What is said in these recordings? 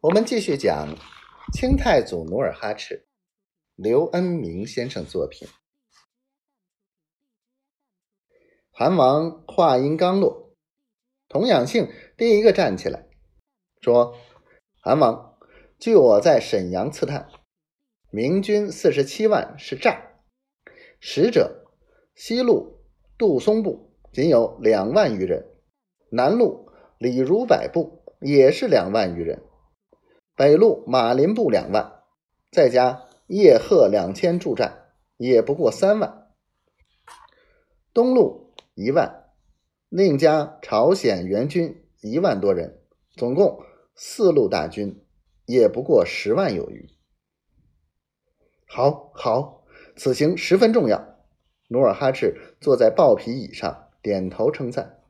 我们继续讲清太祖努尔哈赤，刘恩明先生作品。韩王话音刚落，童养性第一个站起来，说：“韩王，据我在沈阳刺探，明军四十七万是诈，实者西路杜松部仅有两万余人，南路李如柏部也是两万余人。”北路马林部两万，再加叶赫两千助战，也不过三万。东路一万，另加朝鲜援军一万多人，总共四路大军，也不过十万有余。好，好，此行十分重要。努尔哈赤坐在豹皮椅上，点头称赞。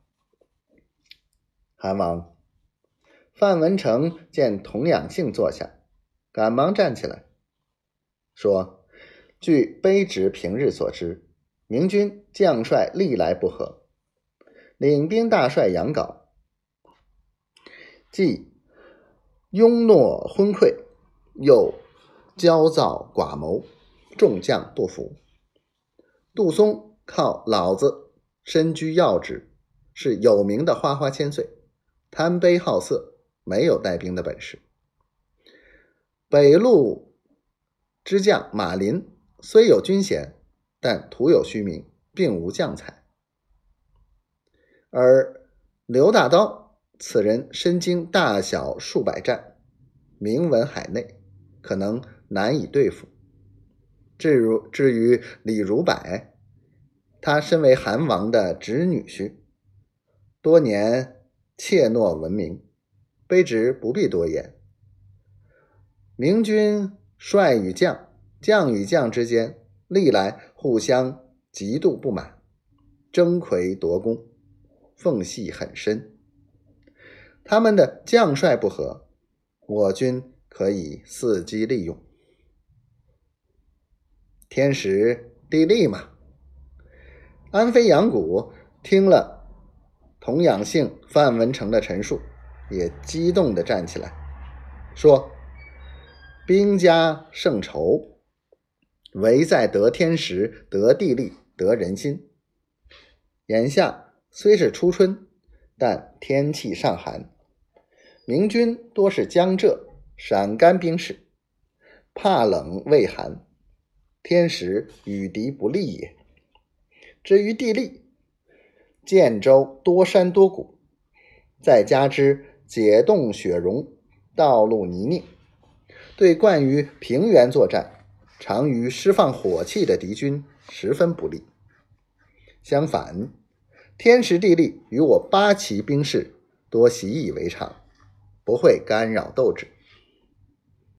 韩王。范文成见童养性坐下，赶忙站起来，说：“据卑职平日所知，明军将帅历来不和，领兵大帅杨镐既庸懦昏聩，又焦躁寡谋，众将不服。杜松靠老子身居要职，是有名的花花千岁，贪杯好色。”没有带兵的本事。北路之将马林虽有军衔，但徒有虚名，并无将才。而刘大刀此人身经大小数百战，名闻海内，可能难以对付。至如至于李如柏，他身为韩王的侄女婿，多年怯懦闻名。卑职不必多言。明军帅与将、将与将之间，历来互相极度不满，争魁夺功，缝隙很深。他们的将帅不和，我军可以伺机利用，天时地利嘛。安飞杨谷听了童养性、范文成的陈述。也激动地站起来，说：“兵家胜筹，唯在得天时、得地利、得人心。眼下虽是初春，但天气尚寒，明军多是江浙、陕甘兵士，怕冷畏寒，天时与敌不利也。至于地利，建州多山多谷，再加之。”解冻雪融，道路泥泞，对惯于平原作战、常于释放火器的敌军十分不利。相反，天时地利与我八旗兵士多习以为常，不会干扰斗志。